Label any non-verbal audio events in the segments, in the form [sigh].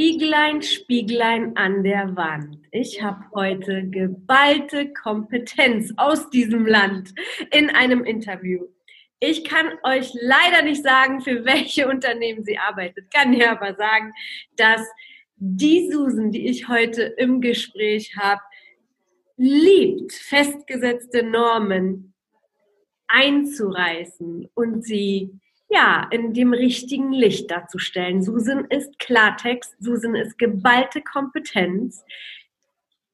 Spieglein, Spieglein an der Wand. Ich habe heute geballte Kompetenz aus diesem Land in einem Interview. Ich kann euch leider nicht sagen, für welche Unternehmen sie arbeitet, kann dir aber sagen, dass die Susan, die ich heute im Gespräch habe, liebt, festgesetzte Normen einzureißen und sie ja, in dem richtigen Licht darzustellen. Susan ist Klartext, Susan ist geballte Kompetenz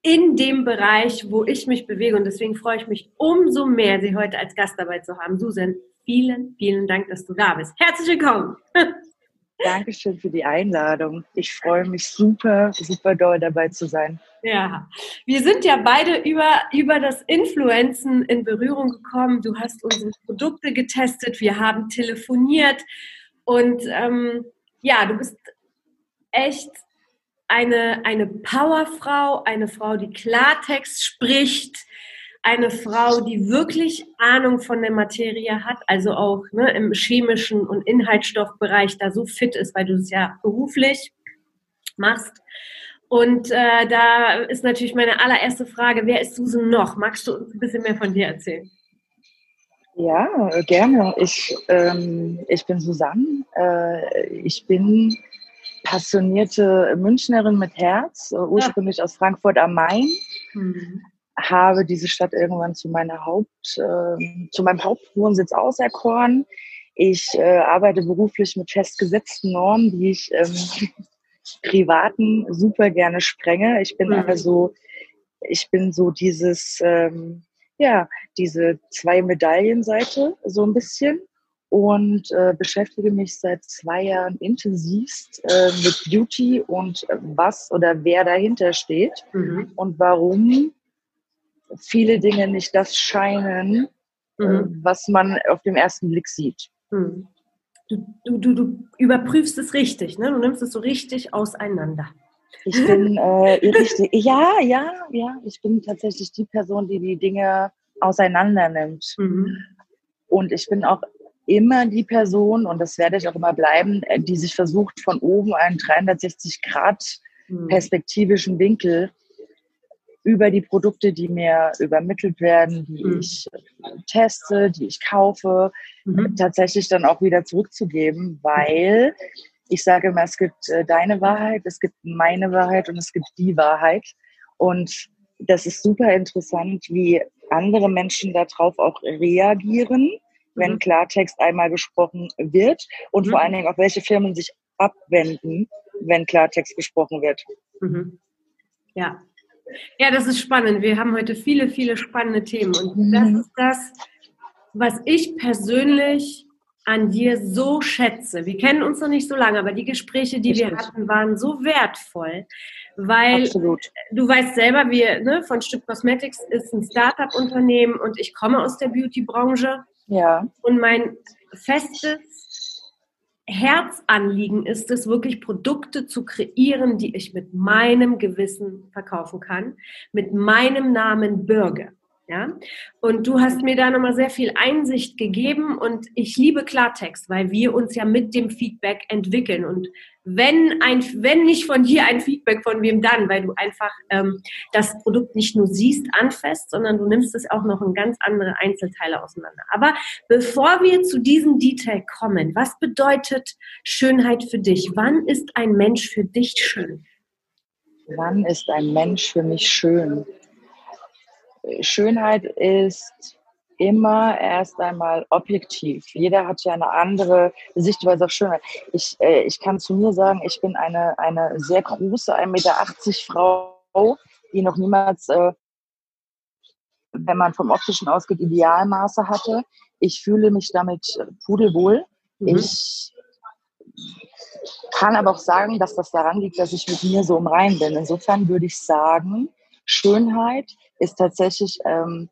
in dem Bereich, wo ich mich bewege. Und deswegen freue ich mich umso mehr, Sie heute als Gast dabei zu haben. Susan, vielen, vielen Dank, dass du da bist. Herzlich willkommen. [laughs] Dankeschön für die Einladung. Ich freue mich super, super doll dabei zu sein. Ja, wir sind ja beide über, über das Influenzen in Berührung gekommen. Du hast unsere Produkte getestet, wir haben telefoniert und ähm, ja, du bist echt eine, eine Powerfrau, eine Frau, die Klartext spricht, eine Frau, die wirklich Ahnung von der Materie hat, also auch ne, im chemischen und Inhaltsstoffbereich da so fit ist, weil du es ja beruflich machst. Und äh, da ist natürlich meine allererste Frage, wer ist Susan noch? Magst du uns ein bisschen mehr von dir erzählen? Ja, gerne. Ich, ähm, ich bin Susanne. Äh, ich bin passionierte Münchnerin mit Herz, äh, ursprünglich ja. aus Frankfurt am Main. Mhm habe diese Stadt irgendwann zu meiner Haupt, äh, zu meinem Hauptwohnsitz auserkoren. Ich äh, arbeite beruflich mit festgesetzten Normen, die ich ähm, [laughs] privaten super gerne sprenge. Ich bin mhm. also, ich bin so dieses, ähm, ja, diese zwei Medaillenseite so ein bisschen und äh, beschäftige mich seit zwei Jahren intensivst äh, mit Beauty und was oder wer dahinter steht mhm. und warum viele Dinge nicht das scheinen, äh, mhm. was man auf den ersten Blick sieht. Mhm. Du, du, du, überprüfst es richtig, ne? Du nimmst es so richtig auseinander. Ich bin [laughs] äh, richtig, ja, ja, ja, ich bin tatsächlich die Person, die die Dinge auseinander nimmt. Mhm. Und ich bin auch immer die Person, und das werde ich auch immer bleiben, äh, die sich versucht, von oben einen 360 Grad mhm. perspektivischen Winkel über die Produkte, die mir übermittelt werden, die mhm. ich teste, die ich kaufe, mhm. tatsächlich dann auch wieder zurückzugeben, weil ich sage immer, es gibt äh, deine Wahrheit, es gibt meine Wahrheit und es gibt die Wahrheit. Und das ist super interessant, wie andere Menschen darauf auch reagieren, wenn mhm. Klartext einmal gesprochen wird und mhm. vor allen Dingen auch welche Firmen sich abwenden, wenn Klartext gesprochen wird. Mhm. Ja, ja, das ist spannend. Wir haben heute viele, viele spannende Themen. Und das mhm. ist das, was ich persönlich an dir so schätze. Wir kennen uns noch nicht so lange, aber die Gespräche, die wir hatten, waren so wertvoll, weil Absolut. du weißt selber, wir ne, von Stück Cosmetics ist ein Startup-Unternehmen und ich komme aus der Beauty-Branche. Ja. Und mein festes Herzanliegen ist es, wirklich Produkte zu kreieren, die ich mit meinem Gewissen verkaufen kann, mit meinem Namen bürge. Ja? Und du hast mir da nochmal sehr viel Einsicht gegeben und ich liebe Klartext, weil wir uns ja mit dem Feedback entwickeln. Und wenn ein, wenn nicht von dir ein Feedback, von wem dann? Weil du einfach ähm, das Produkt nicht nur siehst, anfasst, sondern du nimmst es auch noch in ganz andere Einzelteile auseinander. Aber bevor wir zu diesem Detail kommen, was bedeutet Schönheit für dich? Wann ist ein Mensch für dich schön? Wann ist ein Mensch für mich schön? Schönheit ist immer erst einmal objektiv. Jeder hat ja eine andere Sichtweise auf Schönheit. Ich, äh, ich kann zu mir sagen, ich bin eine, eine sehr große, 1,80 Meter Frau, die noch niemals, äh, wenn man vom Optischen ausgeht, Idealmaße hatte. Ich fühle mich damit pudelwohl. Mhm. Ich kann aber auch sagen, dass das daran liegt, dass ich mit mir so im Rein bin. Insofern würde ich sagen, Schönheit ist tatsächlich ähm,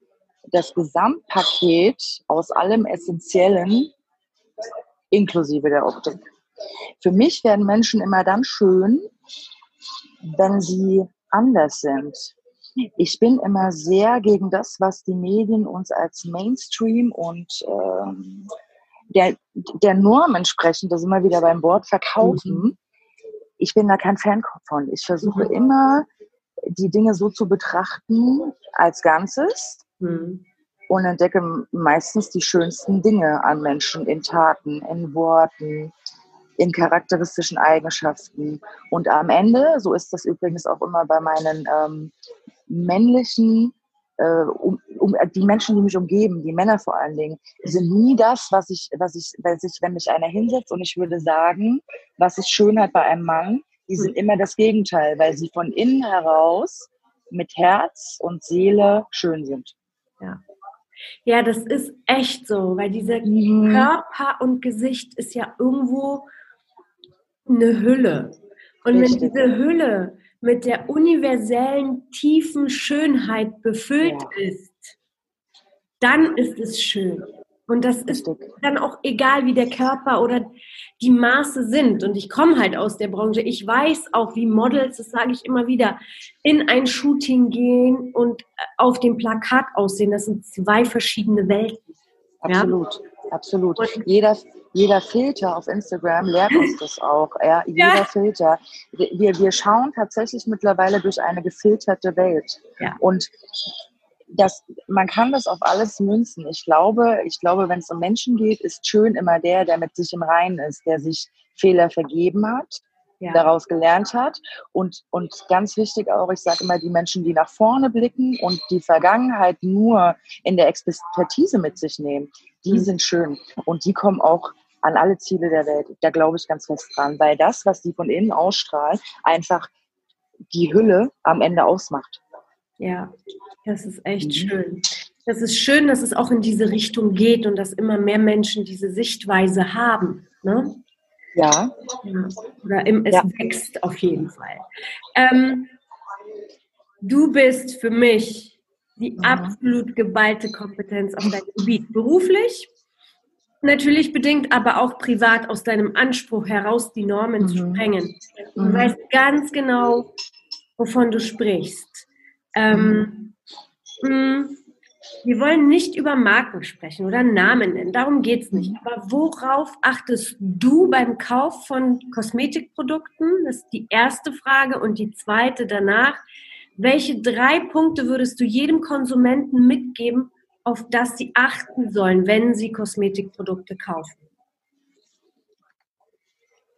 das Gesamtpaket aus allem Essentiellen inklusive der Optik. Für mich werden Menschen immer dann schön, wenn sie anders sind. Ich bin immer sehr gegen das, was die Medien uns als Mainstream und ähm, der, der Norm entsprechend, das immer wieder beim Wort verkaufen. Mhm. Ich bin da kein Fan von. Ich versuche mhm. immer, die Dinge so zu betrachten als Ganzes mhm. und entdecke meistens die schönsten Dinge an Menschen in Taten, in Worten, in charakteristischen Eigenschaften. Und am Ende, so ist das übrigens auch immer bei meinen ähm, männlichen äh, um, um, die Menschen, die mich umgeben, die Männer vor allen Dingen, sind nie das, was ich, was ich, was ich, wenn mich einer hinsetzt und ich würde sagen, was ist Schönheit bei einem Mann, die sind immer das Gegenteil, weil sie von innen heraus mit Herz und Seele schön sind. Ja. Ja, das ist echt so, weil dieser mhm. Körper und Gesicht ist ja irgendwo eine Hülle. Und Richtig. wenn diese Hülle mit der universellen, tiefen Schönheit befüllt ja. ist, dann ist es schön. Und das ist dann auch egal, wie der Körper oder die Maße sind. Und ich komme halt aus der Branche. Ich weiß auch, wie Models, das sage ich immer wieder, in ein Shooting gehen und auf dem Plakat aussehen. Das sind zwei verschiedene Welten. Absolut, ja? absolut. Und jeder, jeder Filter auf Instagram lehrt uns das auch. Ja, [laughs] jeder ja. Filter. Wir, wir schauen tatsächlich mittlerweile durch eine gefilterte Welt. Ja. Und das, man kann das auf alles münzen. Ich glaube, ich glaube, wenn es um Menschen geht, ist schön immer der, der mit sich im Reinen ist, der sich Fehler vergeben hat, ja. daraus gelernt hat. Und, und ganz wichtig auch, ich sage immer, die Menschen, die nach vorne blicken und die Vergangenheit nur in der Expertise mit sich nehmen, die mhm. sind schön. Und die kommen auch an alle Ziele der Welt. Da glaube ich ganz fest dran, weil das, was die von innen ausstrahlen, einfach die Hülle am Ende ausmacht. Ja, das ist echt mhm. schön. Das ist schön, dass es auch in diese Richtung geht und dass immer mehr Menschen diese Sichtweise haben. Ne? Ja. ja. Oder im, es ja. wächst auf jeden Fall. Ähm, du bist für mich die mhm. absolut geballte Kompetenz auf deinem Gebiet. Beruflich, natürlich bedingt, aber auch privat aus deinem Anspruch heraus, die Normen mhm. zu sprengen. Du mhm. weißt ganz genau, wovon du sprichst. Ähm, mh, hm, wir wollen nicht über Marken sprechen oder Namen nennen, darum geht es nicht. Aber worauf achtest du beim Kauf von Kosmetikprodukten? Das ist die erste Frage. Und die zweite danach, welche drei Punkte würdest du jedem Konsumenten mitgeben, auf das sie achten sollen, wenn sie Kosmetikprodukte kaufen?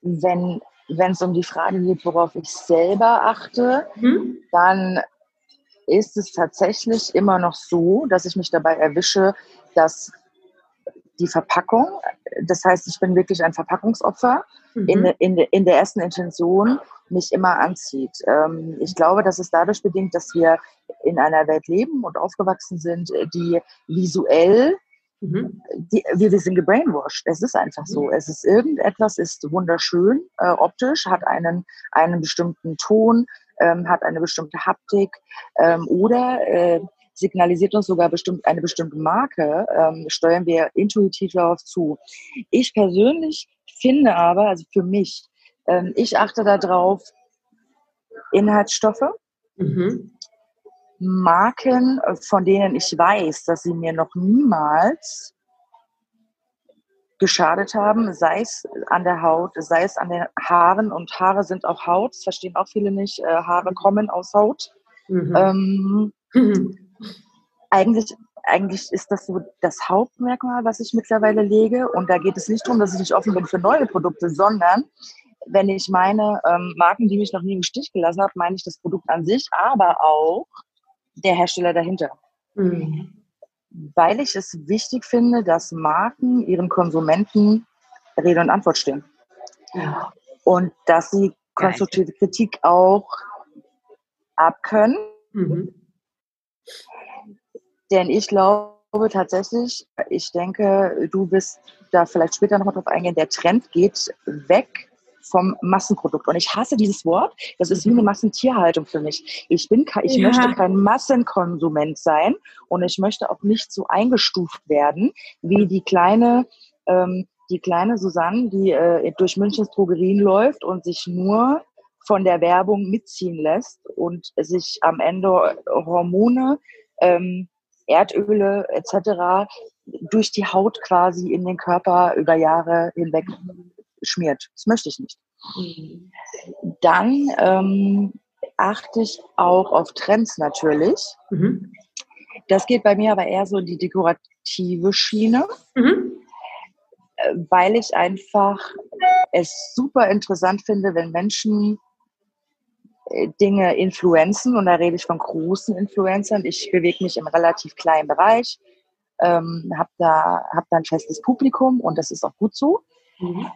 Wenn wenn es um die Frage geht, worauf ich selber achte, hm? dann ist es tatsächlich immer noch so, dass ich mich dabei erwische, dass die Verpackung, das heißt, ich bin wirklich ein Verpackungsopfer, mhm. in, in, in der ersten Intention mich immer anzieht. Ähm, ich glaube, das ist dadurch bedingt, dass wir in einer Welt leben und aufgewachsen sind, die visuell Mhm. Die, wir sind gebrainwashed. Es ist einfach so. Es ist irgendetwas, ist wunderschön äh, optisch, hat einen, einen bestimmten Ton, ähm, hat eine bestimmte Haptik ähm, oder äh, signalisiert uns sogar bestimmt eine bestimmte Marke, ähm, steuern wir intuitiv darauf zu. Ich persönlich finde aber, also für mich, ähm, ich achte darauf, Inhaltsstoffe, mhm. Marken, von denen ich weiß, dass sie mir noch niemals geschadet haben, sei es an der Haut, sei es an den Haaren und Haare sind auch Haut, das verstehen auch viele nicht, äh, Haare kommen aus Haut. Mhm. Ähm, mhm. [laughs] Eigentlich, eigentlich ist das so das Hauptmerkmal, was ich mittlerweile lege und da geht es nicht darum, dass ich nicht offen bin für neue Produkte, sondern wenn ich meine ähm, Marken, die mich noch nie im Stich gelassen haben, meine ich das Produkt an sich, aber auch der Hersteller dahinter. Mhm. Weil ich es wichtig finde, dass Marken ihren Konsumenten Rede und Antwort stehen. Ja. Und dass sie konstruktive Kritik auch abkönnen. Mhm. Denn ich glaube tatsächlich, ich denke, du bist da vielleicht später nochmal drauf eingehen, der Trend geht weg vom Massenprodukt. Und ich hasse dieses Wort. Das ist wie eine Massentierhaltung für mich. Ich bin, ich ja. möchte kein Massenkonsument sein und ich möchte auch nicht so eingestuft werden wie die kleine, ähm, die kleine Susanne, die äh, durch Münchens Drogerien läuft und sich nur von der Werbung mitziehen lässt und sich am Ende Hormone, ähm, Erdöle etc. durch die Haut quasi in den Körper über Jahre hinweg schmiert. Das möchte ich nicht. Mhm. Dann ähm, achte ich auch auf Trends natürlich. Mhm. Das geht bei mir aber eher so in die dekorative Schiene, mhm. Äh, weil ich einfach es super interessant finde, wenn Menschen äh, Dinge influenzen und da rede ich von großen Influencern. Ich bewege mich im relativ kleinen Bereich, ähm, habe da, hab da ein festes Publikum und das ist auch gut so. Mhm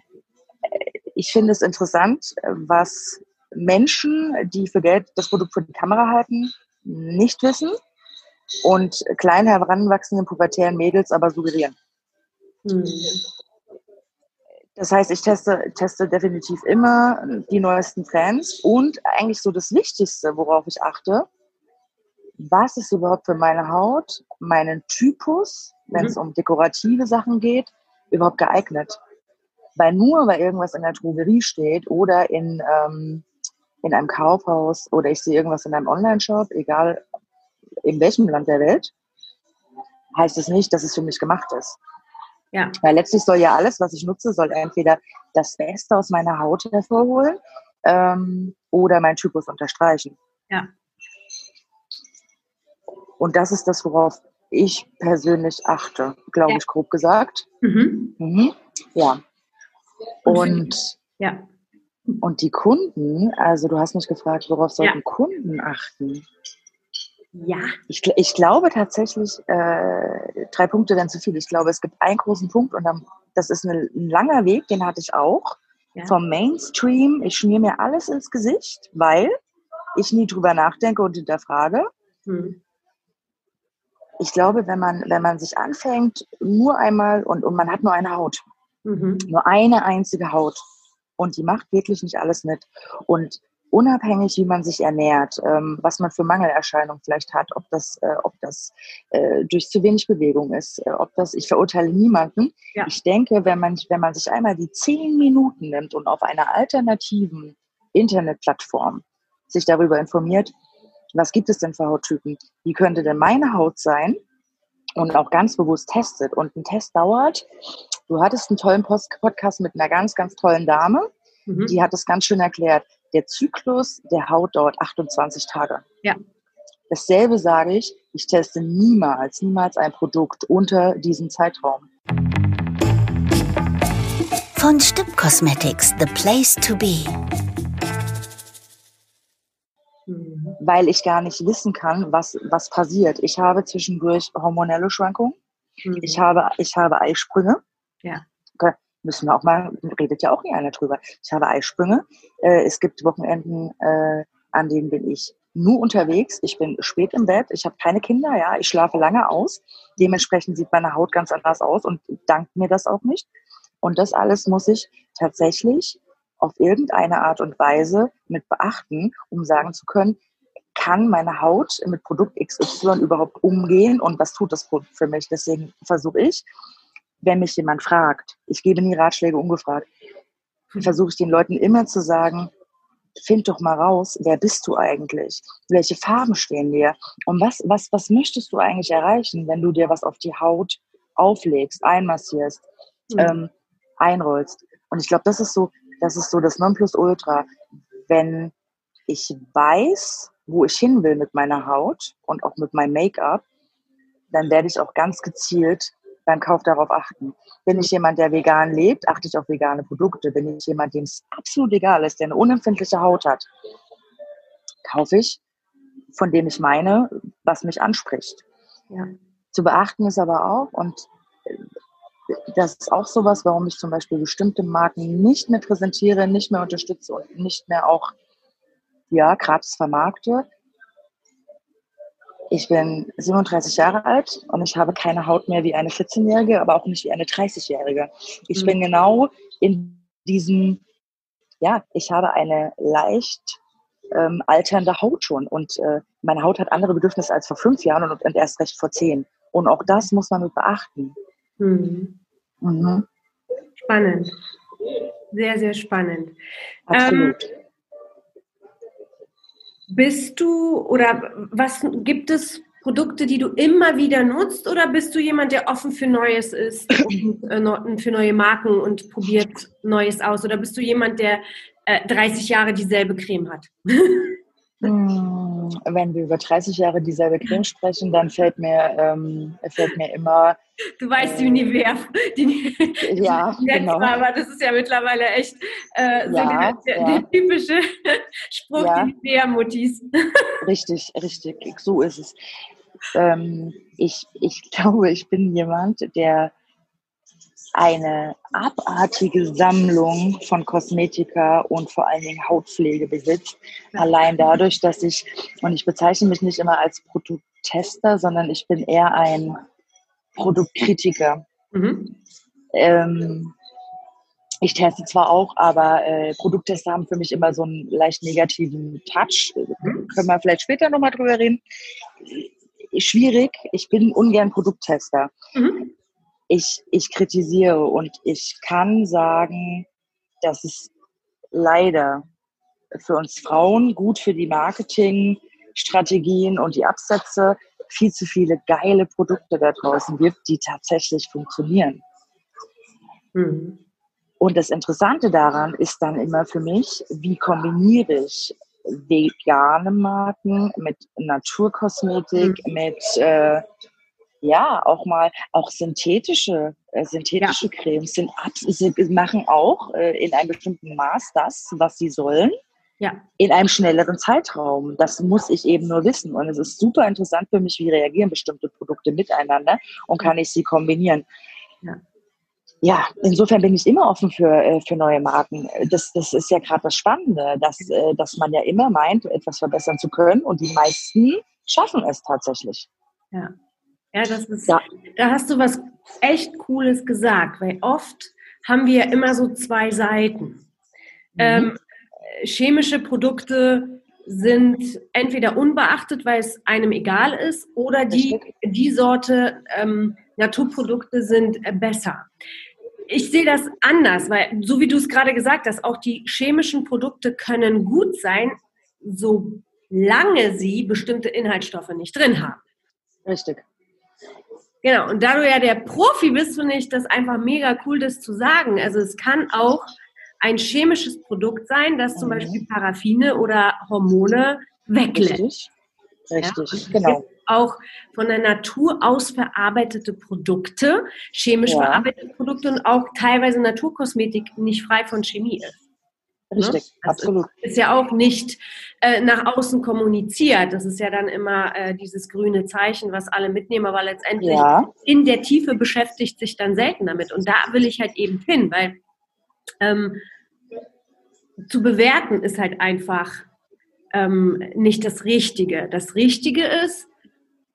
ich finde es interessant, was Menschen, die für Geld das Produkt vor die Kamera halten, nicht wissen und klein heranwachsenden pubertären Mädels aber suggerieren. Mhm. Das heißt, ich teste, teste definitiv immer die neuesten Trends und eigentlich so das Wichtigste, worauf ich achte, was ist überhaupt für meine Haut, meinen Typus, wenn es mhm. um dekorative Sachen geht, überhaupt geeignet. Weil nur weil irgendwas in der Drogerie steht oder in, ähm, in einem Kaufhaus oder ich sehe irgendwas in einem Online-Shop, egal in welchem Land der Welt, heißt es nicht, dass es für mich gemacht ist. Ja. Weil letztlich soll ja alles, was ich nutze, soll entweder das Beste aus meiner Haut hervorholen ähm, oder meinen Typus unterstreichen. Ja. Und das ist das, worauf ich persönlich achte, glaube ja. ich, grob gesagt. Mhm. Mhm. Ja. Und, ja. und die Kunden, also du hast mich gefragt, worauf sollten ja. Kunden achten? Ja. Ich, ich glaube tatsächlich, äh, drei Punkte wären zu viel. Ich glaube, es gibt einen großen Punkt und dann, das ist eine, ein langer Weg, den hatte ich auch. Ja. Vom Mainstream, ich schmier mir alles ins Gesicht, weil ich nie drüber nachdenke und hinterfrage. Hm. Ich glaube, wenn man, wenn man sich anfängt, nur einmal und, und man hat nur eine Haut, Mhm. Nur eine einzige Haut. Und die macht wirklich nicht alles mit. Und unabhängig, wie man sich ernährt, ähm, was man für Mangelerscheinungen vielleicht hat, ob das, äh, ob das äh, durch zu wenig Bewegung ist, äh, ob das, ich verurteile niemanden. Ja. Ich denke, wenn man, wenn man sich einmal die zehn Minuten nimmt und auf einer alternativen Internetplattform sich darüber informiert, was gibt es denn für Hauttypen? Wie könnte denn meine Haut sein? Und auch ganz bewusst testet. Und ein Test dauert Du hattest einen tollen Podcast mit einer ganz, ganz tollen Dame. Mhm. Die hat es ganz schön erklärt. Der Zyklus der Haut dauert 28 Tage. Ja. Dasselbe sage ich, ich teste niemals, niemals ein Produkt unter diesem Zeitraum. Von Stipp Cosmetics, the place to be. Weil ich gar nicht wissen kann, was, was passiert. Ich habe zwischendurch hormonelle Schwankungen. Mhm. Ich, habe, ich habe Eisprünge. Ja. Okay. Müssen wir auch mal, redet ja auch nie einer drüber. Ich habe Eisprünge. Äh, es gibt Wochenenden, äh, an denen bin ich nur unterwegs. Ich bin spät im Bett. Ich habe keine Kinder, ja. Ich schlafe lange aus. Dementsprechend sieht meine Haut ganz anders aus und dankt mir das auch nicht. Und das alles muss ich tatsächlich auf irgendeine Art und Weise mit beachten, um sagen zu können, kann meine Haut mit Produkt XY überhaupt umgehen und was tut das Produkt für mich? Deswegen versuche ich, wenn mich jemand fragt, ich gebe nie Ratschläge ungefragt, hm. versuche ich den Leuten immer zu sagen, find doch mal raus, wer bist du eigentlich? Welche Farben stehen dir? Und was, was, was möchtest du eigentlich erreichen, wenn du dir was auf die Haut auflegst, einmassierst, mhm. ähm, einrollst? Und ich glaube, das ist so, das ist so das Nonplusultra. Wenn ich weiß, wo ich hin will mit meiner Haut und auch mit meinem Make-up, dann werde ich auch ganz gezielt beim Kauf darauf achten. Bin ich jemand, der vegan lebt, achte ich auf vegane Produkte. Bin ich jemand, dem es absolut egal ist, der eine unempfindliche Haut hat, kaufe ich, von dem ich meine, was mich anspricht. Ja. Zu beachten ist aber auch, und äh, das ist auch sowas, warum ich zum Beispiel bestimmte Marken nicht mehr präsentiere, nicht mehr unterstütze und nicht mehr auch ja, Krebs vermarkte. Ich bin 37 Jahre alt und ich habe keine Haut mehr wie eine 14-Jährige, aber auch nicht wie eine 30-Jährige. Ich mhm. bin genau in diesem, ja, ich habe eine leicht ähm, alternde Haut schon und äh, meine Haut hat andere Bedürfnisse als vor fünf Jahren und, und erst recht vor zehn. Und auch das muss man mit beachten. Mhm. Mhm. Spannend. Sehr, sehr spannend. Absolut. Ähm, bist du oder was gibt es Produkte, die du immer wieder nutzt oder bist du jemand, der offen für Neues ist [coughs] und äh, für neue Marken und probiert Neues aus? Oder bist du jemand, der äh, 30 Jahre dieselbe Creme hat? [laughs] Hm, wenn wir über 30 Jahre dieselbe Creme sprechen, dann fällt mir, ähm, fällt mir immer. Du weißt, die Nivea. Die, ja, die genau. Aber das ist ja mittlerweile echt äh, so ja, der, ja. der, typische Spruch, ja. die Nivea-Mutis. Richtig, richtig. So ist es. Ähm, ich, ich [laughs] glaube, ich bin jemand, der eine abartige Sammlung von Kosmetika und vor allen Dingen Hautpflege besitzt. Allein dadurch, dass ich, und ich bezeichne mich nicht immer als Produkttester, sondern ich bin eher ein Produktkritiker. Mhm. Ähm, ich teste zwar auch, aber äh, Produkttester haben für mich immer so einen leicht negativen Touch. Mhm. Können wir vielleicht später nochmal drüber reden. Schwierig. Ich bin ungern Produkttester. Mhm ich, ich kritisiere und ich kann sagen, dass es leider für uns Frauen gut für die Marketingstrategien und die Absätze viel zu viele geile Produkte da draußen gibt, die tatsächlich funktionieren. Mhm. Und das Interessante daran ist dann immer für mich, wie kombiniere ich vegane Marken mit Naturkosmetik, mhm. mit äh, ja, auch mal, auch synthetische, äh, synthetische ja. Cremes sind sie machen auch äh, in einem bestimmten Maß das, was sie sollen. Ja. In einem schnelleren Zeitraum. Das muss ich eben nur wissen. Und es ist super interessant für mich, wie reagieren bestimmte Produkte miteinander und kann ich sie kombinieren. Ja. Ja, insofern bin ich immer offen für, äh, für neue Marken. Das, das ist ja gerade das Spannende, dass, äh, dass man ja immer meint, etwas verbessern zu können und die meisten schaffen es tatsächlich. Ja. Ja, das ist, ja. da hast du was echt Cooles gesagt, weil oft haben wir immer so zwei Seiten. Mhm. Ähm, chemische Produkte sind entweder unbeachtet, weil es einem egal ist, oder die, die Sorte ähm, Naturprodukte sind äh, besser. Ich sehe das anders, weil so wie du es gerade gesagt hast, auch die chemischen Produkte können gut sein, solange sie bestimmte Inhaltsstoffe nicht drin haben. Richtig. Genau, und da du ja der Profi bist, finde ich das einfach mega cool, das zu sagen. Also es kann auch ein chemisches Produkt sein, das zum mhm. Beispiel Paraffine oder Hormone weglässt. Richtig, Richtig. Ja? genau. Auch von der Natur aus verarbeitete Produkte, chemisch ja. verarbeitete Produkte und auch teilweise Naturkosmetik nicht frei von Chemie ist. Richtig, ne? absolut. Ist ja auch nicht äh, nach außen kommuniziert. Das ist ja dann immer äh, dieses grüne Zeichen, was alle mitnehmen, aber letztendlich ja. in der Tiefe beschäftigt sich dann selten damit. Und da will ich halt eben hin, weil ähm, zu bewerten ist halt einfach ähm, nicht das Richtige. Das Richtige ist,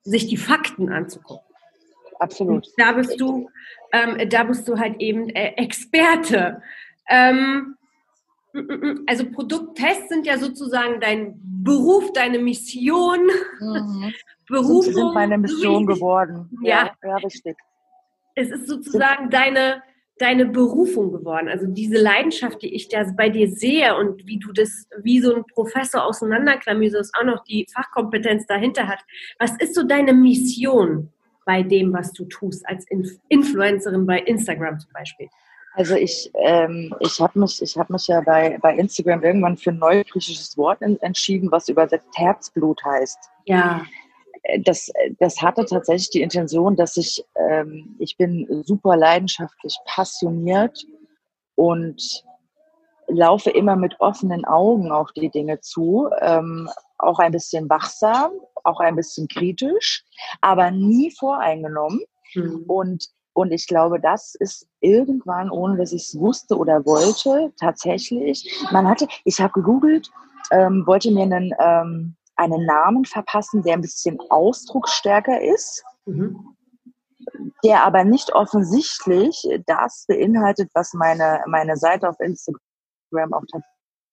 sich die Fakten anzugucken. Absolut. Und da bist du, ähm, da bist du halt eben äh, Experte. Ähm, also Produkttests sind ja sozusagen dein Beruf, deine Mission. Mhm. [laughs] Berufung. sind meine Mission geworden. Ja. ja, ja, richtig. Es ist sozusagen deine, deine Berufung geworden. Also diese Leidenschaft, die ich da bei dir sehe und wie du das wie so ein Professor auseinanderklamüserst, auch noch die Fachkompetenz dahinter hat. Was ist so deine Mission bei dem, was du tust als Influencerin bei Instagram zum Beispiel? Also ich, ähm, ich habe mich, ich hab mich ja bei, bei Instagram irgendwann für ein neues griechisches Wort entschieden, was übersetzt Herzblut heißt. Ja. das, das hatte tatsächlich die Intention, dass ich, ähm, ich bin super leidenschaftlich passioniert und laufe immer mit offenen Augen auf die Dinge zu, ähm, auch ein bisschen wachsam, auch ein bisschen kritisch, aber nie voreingenommen. Mhm. Und, und ich glaube, das ist irgendwann, ohne dass ich es wusste oder wollte, tatsächlich, man hatte, ich habe gegoogelt, ähm, wollte mir einen, ähm, einen Namen verpassen, der ein bisschen ausdrucksstärker ist. Mhm der aber nicht offensichtlich das beinhaltet, was meine, meine Seite auf Instagram auch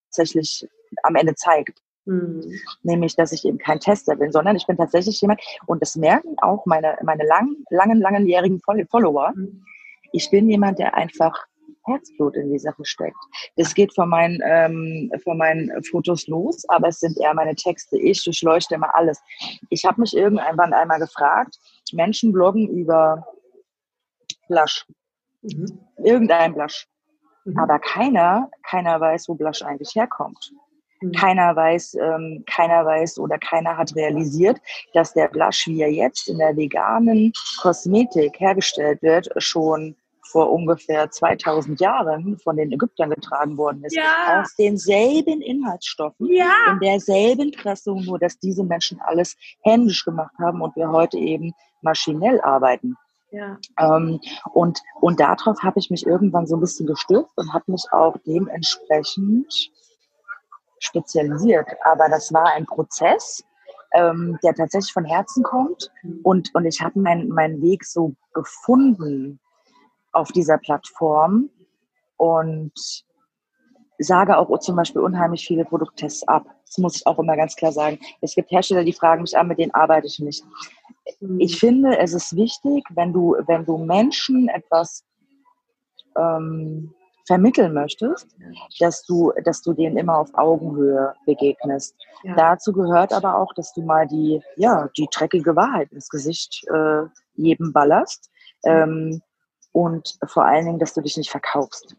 tatsächlich am Ende zeigt. Mhm. Nämlich, dass ich eben kein Tester bin, sondern ich bin tatsächlich jemand, und das merken auch meine, meine lang, langen, langenjährigen Follower. Mhm. Ich bin jemand, der einfach Herzblut in die Sache steckt. Das geht von meinen, ähm, von meinen Fotos los, aber es sind eher meine Texte. Ich durchleuchte immer alles. Ich habe mich irgendwann einmal gefragt, Menschen bloggen über Blush. Mhm. Irgendein Blush. Mhm. Aber keiner, keiner weiß, wo Blush eigentlich herkommt. Mhm. Keiner weiß, ähm, keiner weiß oder keiner hat realisiert, dass der Blush, wie er jetzt in der veganen Kosmetik hergestellt wird, schon vor ungefähr 2000 Jahren von den Ägyptern getragen worden ist. Ja. Aus denselben Inhaltsstoffen, ja. in derselben Pressung, nur dass diese Menschen alles händisch gemacht haben und wir heute eben maschinell arbeiten. Ja. Ähm, und, und darauf habe ich mich irgendwann so ein bisschen gestürzt und habe mich auch dementsprechend spezialisiert. Aber das war ein Prozess, ähm, der tatsächlich von Herzen kommt. Und, und ich habe meinen mein Weg so gefunden auf dieser Plattform und sage auch zum Beispiel unheimlich viele Produkttests ab. Das muss ich auch immer ganz klar sagen. Es gibt Hersteller, die fragen mich an, mit denen arbeite ich nicht. Ich finde, es ist wichtig, wenn du, wenn du Menschen etwas ähm, vermitteln möchtest, dass du, dass du denen immer auf Augenhöhe begegnest. Ja. Dazu gehört aber auch, dass du mal die, ja, die dreckige Wahrheit ins Gesicht äh, jedem ballerst. Ähm, und vor allen Dingen, dass du dich nicht verkaufst.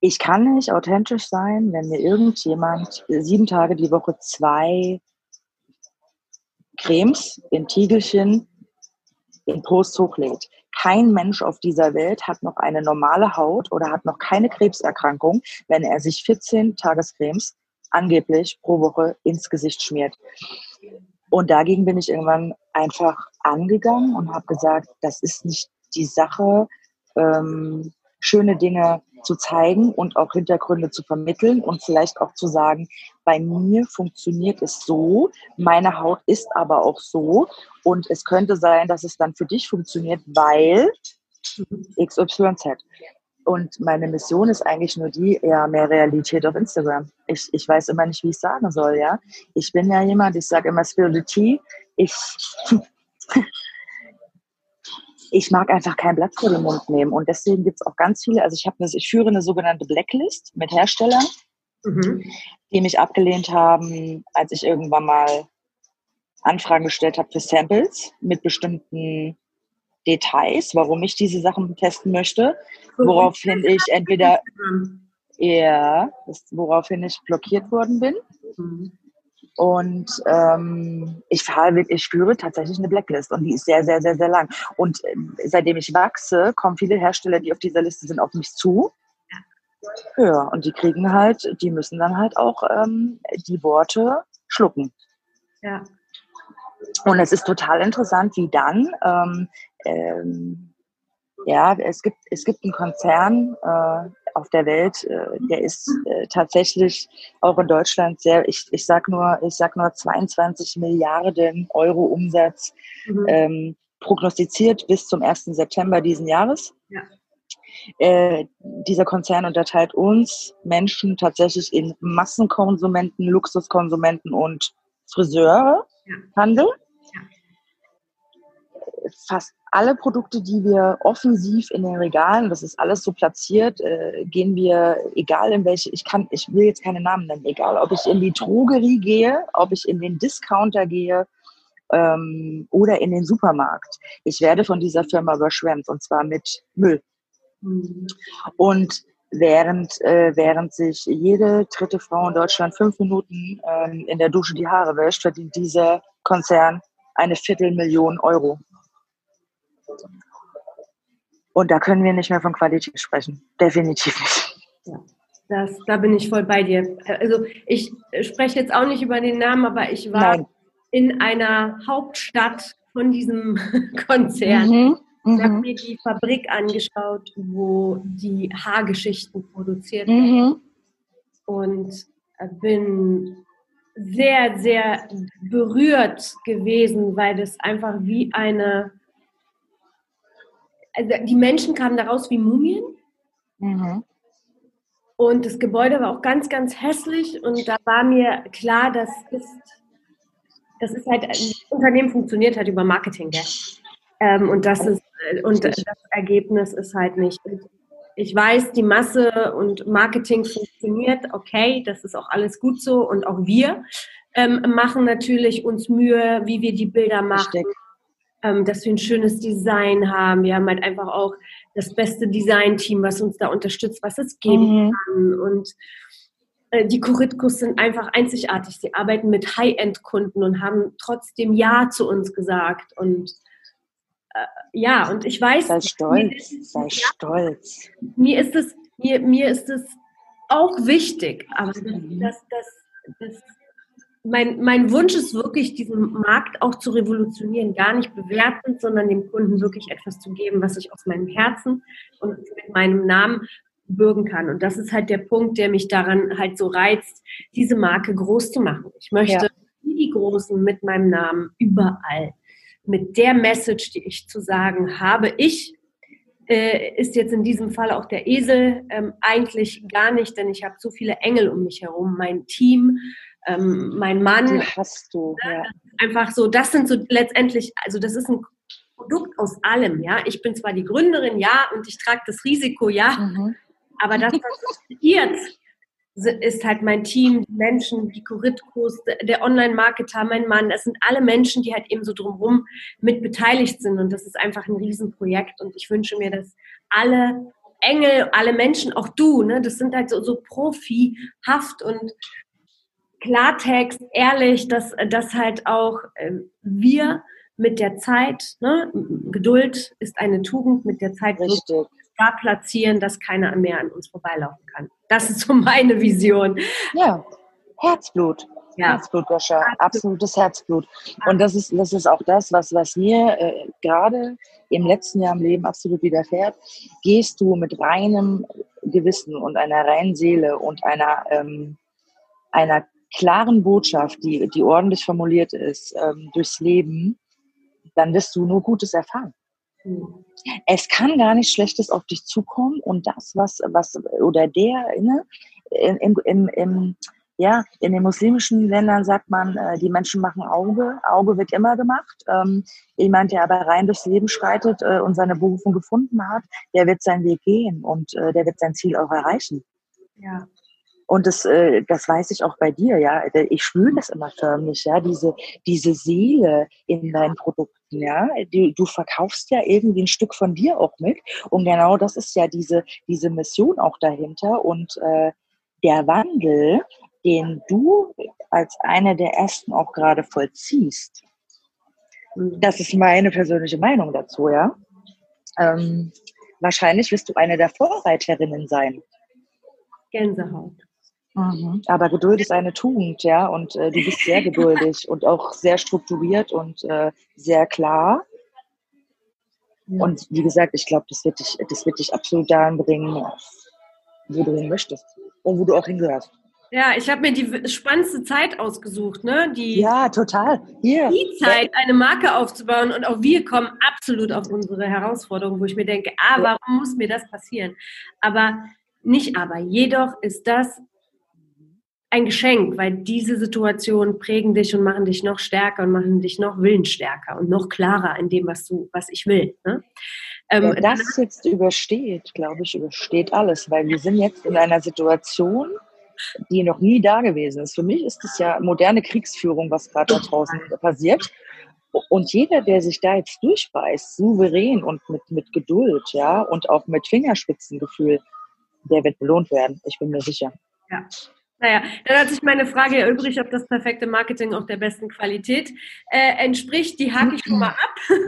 Ich kann nicht authentisch sein, wenn mir irgendjemand sieben Tage die Woche zwei Cremes in Tiegelchen in Post hochlädt. Kein Mensch auf dieser Welt hat noch eine normale Haut oder hat noch keine Krebserkrankung, wenn er sich 14 Tagescremes angeblich pro Woche ins Gesicht schmiert. Und dagegen bin ich irgendwann einfach angegangen und habe gesagt, das ist nicht die Sache, ähm, schöne Dinge zu zeigen und auch Hintergründe zu vermitteln und vielleicht auch zu sagen, bei mir funktioniert es so, meine Haut ist aber auch so und es könnte sein, dass es dann für dich funktioniert, weil XYZ. Und meine Mission ist eigentlich nur die, ja, mehr Realität auf Instagram. Ich, ich weiß immer nicht, wie ich sagen soll, ja. Ich bin ja jemand, ich sage immer Spirituality. Ich, [laughs] ich mag einfach kein Blatt vor den Mund nehmen. Und deswegen gibt es auch ganz viele, also ich habe ich führe eine sogenannte Blacklist mit Herstellern, mhm. Die mich abgelehnt haben, als ich irgendwann mal Anfragen gestellt habe für Samples mit bestimmten Details, warum ich diese Sachen testen möchte, woraufhin ich entweder ja, woraufhin ich blockiert worden bin. Mhm. Und ähm, ich fahre, ich führe tatsächlich eine Blacklist und die ist sehr, sehr, sehr, sehr lang. Und äh, seitdem ich wachse, kommen viele Hersteller, die auf dieser Liste sind, auf mich zu. Ja, und die kriegen halt, die müssen dann halt auch ähm, die Worte schlucken. Ja. Und es ist total interessant, wie dann ähm, ähm, ja, es gibt, es gibt einen Konzern äh, auf der Welt, äh, der ist äh, tatsächlich auch in Deutschland sehr, ich, ich sag nur, ich sag nur 22 Milliarden Euro Umsatz mhm. ähm, prognostiziert bis zum 1. September diesen Jahres. Ja. Äh, dieser Konzern unterteilt uns Menschen tatsächlich in Massenkonsumenten, Luxuskonsumenten und Friseure. Handel. Fast alle Produkte, die wir offensiv in den Regalen, das ist alles so platziert, äh, gehen wir, egal in welche, ich kann, ich will jetzt keine Namen nennen, egal ob ich in die Drogerie gehe, ob ich in den Discounter gehe ähm, oder in den Supermarkt. Ich werde von dieser Firma überschwemmt und zwar mit Müll. Mhm. Und während, äh, während sich jede dritte Frau in Deutschland fünf Minuten ähm, in der Dusche die Haare wäscht, verdient dieser Konzern eine Viertelmillion Euro. Und da können wir nicht mehr von Qualität sprechen. Definitiv nicht. Ja, das, da bin ich voll bei dir. Also ich spreche jetzt auch nicht über den Namen, aber ich war Nein. in einer Hauptstadt von diesem [laughs] Konzern. Mhm. Ich habe mhm. mir die Fabrik angeschaut, wo die Haargeschichten produziert werden. Mhm. Und bin sehr, sehr berührt gewesen, weil das einfach wie eine also die Menschen kamen daraus wie Mumien. Mhm. Und das Gebäude war auch ganz, ganz hässlich. Und da war mir klar, das ist, das ist halt, ein Unternehmen funktioniert halt über Marketing. Gell? Ähm, und das ist, und das Ergebnis ist halt nicht. Ich weiß, die Masse und Marketing funktioniert, okay, das ist auch alles gut so. Und auch wir ähm, machen natürlich uns Mühe, wie wir die Bilder machen. Ähm, dass wir ein schönes Design haben. Wir haben halt einfach auch das beste Design-Team, was uns da unterstützt, was es geben mhm. kann. Und äh, die Coritcos sind einfach einzigartig. Sie arbeiten mit High-End-Kunden und haben trotzdem Ja zu uns gesagt. Und äh, ja, und ich weiß. Sei stolz, sei stolz. Mir ist es, mir, mir ist es auch wichtig, aber das, das, das, das mein, mein Wunsch ist wirklich, diesen Markt auch zu revolutionieren, gar nicht bewertend, sondern dem Kunden wirklich etwas zu geben, was ich aus meinem Herzen und mit meinem Namen bürgen kann. Und das ist halt der Punkt, der mich daran halt so reizt, diese Marke groß zu machen. Ich möchte ja. die Großen mit meinem Namen überall, mit der Message, die ich zu sagen habe, ich äh, ist jetzt in diesem Fall auch der Esel ähm, eigentlich gar nicht, denn ich habe so viele Engel um mich herum. Mein Team, ähm, mein Mann. Die hast du, ja. Einfach so, das sind so letztendlich, also das ist ein Produkt aus allem, ja. Ich bin zwar die Gründerin, ja, und ich trage das Risiko, ja, mhm. aber das, was passiert, ist halt mein Team, die Menschen, die Kuritkos, der Online-Marketer, mein Mann. Das sind alle Menschen, die halt eben so drumherum mit beteiligt sind. Und das ist einfach ein Riesenprojekt. Und ich wünsche mir, dass alle Engel, alle Menschen, auch du, ne, das sind halt so, so profihaft und Klartext, ehrlich, dass, dass halt auch äh, wir mit der Zeit, ne, Geduld ist eine Tugend, mit der Zeit Richtig. Da platzieren, dass keiner mehr an uns vorbeilaufen kann. Das ist so meine Vision. Ja, Herzblut. Ja. Herzblut, Goscha, absolutes Herzblut. Und das ist, das ist auch das, was, was mir äh, gerade im letzten Jahr im Leben absolut widerfährt. Gehst du mit reinem Gewissen und einer reinen Seele und einer, ähm, einer klaren Botschaft, die, die ordentlich formuliert ist, ähm, durchs Leben, dann wirst du nur Gutes erfahren. Es kann gar nicht Schlechtes auf dich zukommen und das, was, was oder der, ne, im, im, im, ja, in den muslimischen Ländern sagt man, äh, die Menschen machen Auge. Auge wird immer gemacht. Ähm, jemand, der aber rein durchs Leben schreitet äh, und seine Berufung gefunden hat, der wird seinen Weg gehen und äh, der wird sein Ziel auch erreichen. Ja. Und das, äh, das weiß ich auch bei dir, ja. Ich spüre das immer förmlich, ja, diese, diese Seele in deinen Produkten, ja. Du, du verkaufst ja irgendwie ein Stück von dir auch mit. Und genau das ist ja diese, diese Mission auch dahinter. Und äh, der Wandel, den du als eine der ersten auch gerade vollziehst, das ist meine persönliche Meinung dazu, ja. Ähm, wahrscheinlich wirst du eine der Vorreiterinnen sein. Gänsehaut. Mhm. Aber Geduld ist eine Tugend, ja, und äh, du bist sehr geduldig und auch sehr strukturiert und äh, sehr klar. Und wie gesagt, ich glaube, das wird dich, das wird dich absolut dahin bringen, wo du hin möchtest und wo du auch hingehörst. Ja, ich habe mir die spannendste Zeit ausgesucht, ne? Die, ja, total. Hier. Die Zeit, eine Marke aufzubauen und auch wir kommen absolut auf unsere Herausforderungen, wo ich mir denke, ah, warum muss mir das passieren? Aber nicht aber, jedoch ist das ein Geschenk, weil diese Situationen prägen dich und machen dich noch stärker und machen dich noch willensstärker und noch klarer in dem, was du, was ich will. Ne? Ähm, Wer das jetzt übersteht, glaube ich, übersteht alles, weil wir sind jetzt in einer Situation, die noch nie da gewesen ist. Für mich ist es ja moderne Kriegsführung, was gerade da draußen passiert. Und jeder, der sich da jetzt durchbeißt, souverän und mit, mit Geduld, ja, und auch mit Fingerspitzengefühl, der wird belohnt werden. Ich bin mir sicher. Ja, Naja, dann hat sich meine Frage erübrigt, ob das perfekte Marketing auch der besten Qualität äh, entspricht. Die hake ich schon mal ab. [laughs]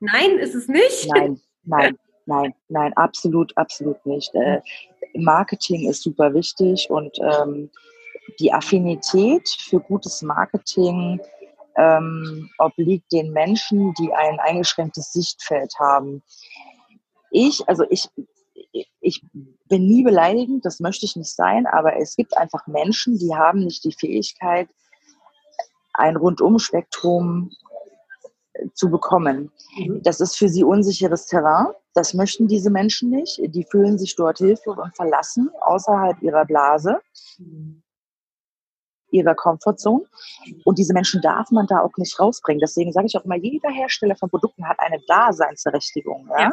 nein, ist es nicht. Nein, nein, nein, nein, absolut, absolut nicht. Äh, Marketing ist super wichtig und ähm, die Affinität für gutes Marketing ähm, obliegt den Menschen, die ein eingeschränktes Sichtfeld haben. Ich, also ich, ich bin nie beleidigend, das möchte ich nicht sein, aber es gibt einfach Menschen, die haben nicht die Fähigkeit, ein Rundumspektrum äh, zu bekommen. Mhm. Das ist für sie unsicheres Terrain. Das möchten diese Menschen nicht. Die fühlen sich dort hilflos und verlassen außerhalb ihrer Blase. Mhm ihrer Comfortzone. Und diese Menschen darf man da auch nicht rausbringen. Deswegen sage ich auch immer, jeder Hersteller von Produkten hat eine Daseinsberechtigung. Ja? ja.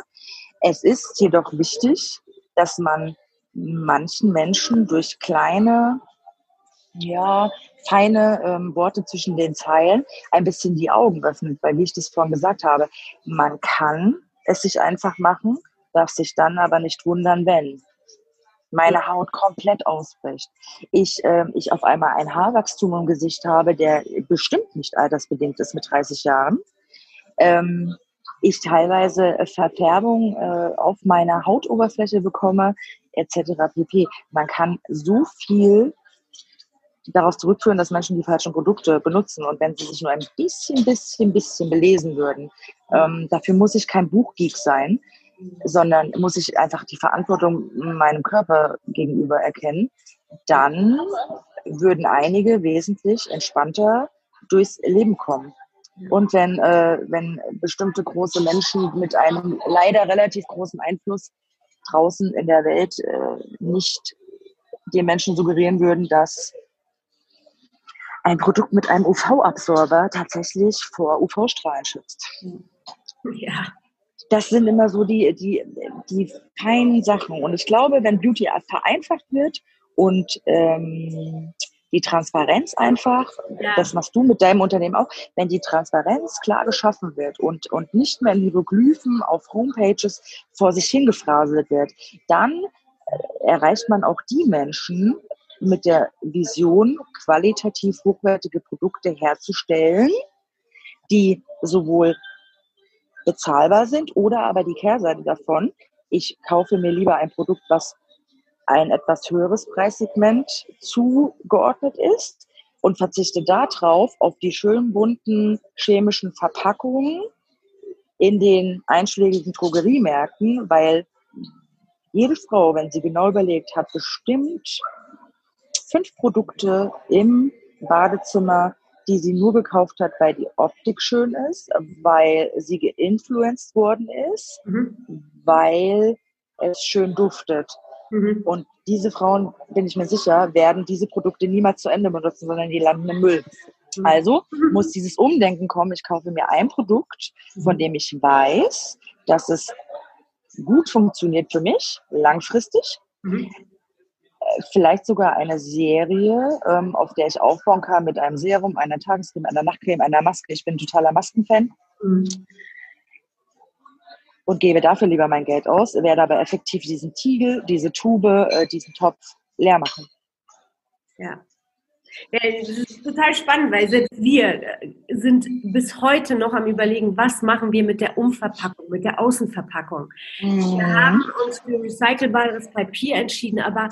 Es ist jedoch wichtig, dass man manchen Menschen durch kleine, ja, feine ähm, Worte zwischen den Zeilen ein bisschen die Augen öffnet, weil wie ich das vorhin gesagt habe, man kann es sich einfach machen, darf sich dann aber nicht wundern, wenn meine Haut komplett ausbricht. Ich, äh, ich auf einmal ein Haarwachstum im Gesicht habe, der bestimmt nicht altersbedingt ist mit 30 Jahren. Ähm, ich teilweise Verfärbung äh, auf meiner Hautoberfläche bekomme, etc. pp. Man kann so viel darauf zurückführen, dass Menschen die falschen Produkte benutzen. Und wenn sie sich nur ein bisschen, bisschen, bisschen belesen würden, ähm, dafür muss ich kein Buchgeek sein, sondern muss ich einfach die Verantwortung meinem Körper gegenüber erkennen, dann würden einige wesentlich entspannter durchs Leben kommen. Und wenn, äh, wenn bestimmte große Menschen mit einem leider relativ großen Einfluss draußen in der Welt äh, nicht den Menschen suggerieren würden, dass ein Produkt mit einem UV-Absorber tatsächlich vor UV-Strahlen schützt. Ja das sind immer so die, die, die feinen Sachen. Und ich glaube, wenn Beauty vereinfacht wird und ähm, die Transparenz einfach, ja. das machst du mit deinem Unternehmen auch, wenn die Transparenz klar geschaffen wird und, und nicht mehr in Hieroglyphen auf Homepages vor sich hingefraselt wird, dann äh, erreicht man auch die Menschen mit der Vision, qualitativ hochwertige Produkte herzustellen, die sowohl bezahlbar sind oder aber die Kehrseite davon, ich kaufe mir lieber ein Produkt, was ein etwas höheres Preissegment zugeordnet ist und verzichte darauf auf die schön bunten chemischen Verpackungen in den einschlägigen Drogeriemärkten, weil jede Frau, wenn sie genau überlegt, hat bestimmt fünf Produkte im Badezimmer, die sie nur gekauft hat, weil die Optik schön ist, weil sie geinfluenced worden ist, mhm. weil es schön duftet. Mhm. Und diese Frauen, bin ich mir sicher, werden diese Produkte niemals zu Ende benutzen, sondern die landen im Müll. Mhm. Also mhm. muss dieses Umdenken kommen, ich kaufe mir ein Produkt, von mhm. dem ich weiß, dass es gut funktioniert für mich, langfristig, mhm vielleicht sogar eine Serie, ähm, auf der ich aufbauen kann mit einem Serum, einer Tagescreme, einer Nachtcreme, einer Maske. Ich bin totaler Maskenfan. Mhm. Und gebe dafür lieber mein Geld aus, werde aber effektiv diesen Tiegel, diese Tube, äh, diesen Topf leer machen. Ja. Ja, das ist total spannend, weil selbst wir äh, sind bis heute noch am Überlegen, was machen wir mit der Umverpackung, mit der Außenverpackung. Mhm. Wir haben uns für recycelbares Papier entschieden, aber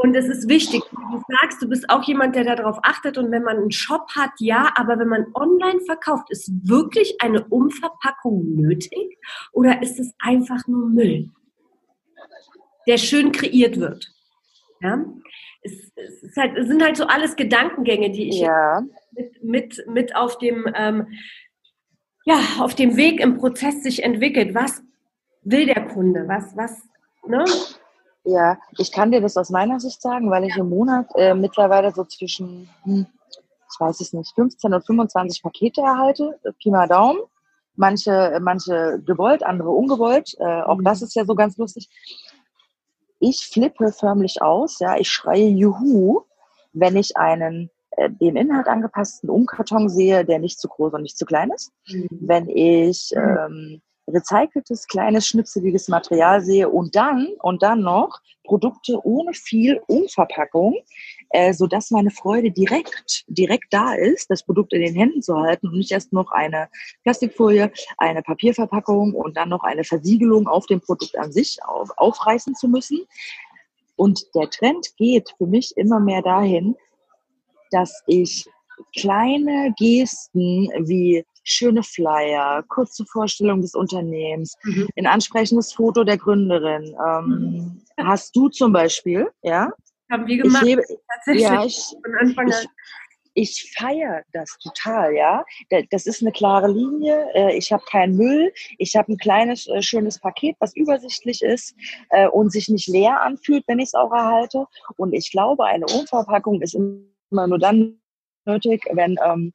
und es ist wichtig, du sagst, du bist auch jemand, der darauf achtet. Und wenn man einen Shop hat, ja, aber wenn man online verkauft, ist wirklich eine Umverpackung nötig oder ist es einfach nur Müll, der schön kreiert wird? Ja? Es, es, halt, es sind halt so alles Gedankengänge, die ich ja. mit, mit, mit auf dem ähm, ja, auf dem Weg im Prozess sich entwickelt. Was will der Kunde? Was, was, ne? Ja, ich kann dir das aus meiner Sicht sagen, weil ich im Monat äh, mittlerweile so zwischen, hm, ich weiß es nicht, 15 und 25 Pakete erhalte, Pi mal Daumen. Manche, manche gewollt, andere ungewollt. Äh, auch mhm. das ist ja so ganz lustig. Ich flippe förmlich aus, ja, ich schreie Juhu, wenn ich einen äh, dem Inhalt angepassten Umkarton sehe, der nicht zu groß und nicht zu klein ist. Mhm. Wenn ich mhm. ähm, recyceltes, kleines, schnipseliges Material sehe und dann, und dann noch Produkte ohne viel Umverpackung, äh, sodass meine Freude direkt, direkt da ist, das Produkt in den Händen zu halten und nicht erst noch eine Plastikfolie, eine Papierverpackung und dann noch eine Versiegelung auf dem Produkt an sich auf, aufreißen zu müssen. Und der Trend geht für mich immer mehr dahin, dass ich kleine Gesten wie schöne Flyer, kurze Vorstellung des Unternehmens, mhm. ein ansprechendes Foto der Gründerin. Ähm, mhm. Hast du zum Beispiel, ja? Haben wir gemacht. Ich lebe, tatsächlich. Ja, ich, von Anfang an. Ich, ich feiere das total, ja. Das ist eine klare Linie. Äh, ich habe keinen Müll. Ich habe ein kleines, äh, schönes Paket, was übersichtlich ist äh, und sich nicht leer anfühlt, wenn ich es auch erhalte. Und ich glaube, eine Umverpackung ist immer nur dann nötig, wenn ähm,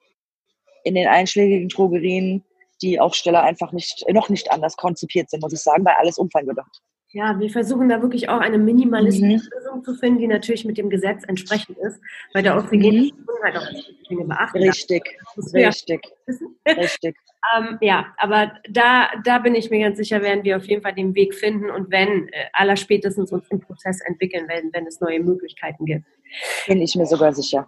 in den einschlägigen Drogerien die Aufsteller einfach nicht, noch nicht anders konzipiert sind, muss ich sagen, weil alles umfanggedacht. Ja, wir versuchen da wirklich auch eine minimalistische mhm. Lösung zu finden, die natürlich mit dem Gesetz entsprechend ist, weil der Oxygen mhm. halt auch Dinge beachten. Richtig, richtig, richtig. [laughs] ähm, ja, aber da, da bin ich mir ganz sicher, werden wir auf jeden Fall den Weg finden und wenn, äh, aller spätestens uns im Prozess entwickeln werden, wenn es neue Möglichkeiten gibt. Bin ich mir sogar sicher.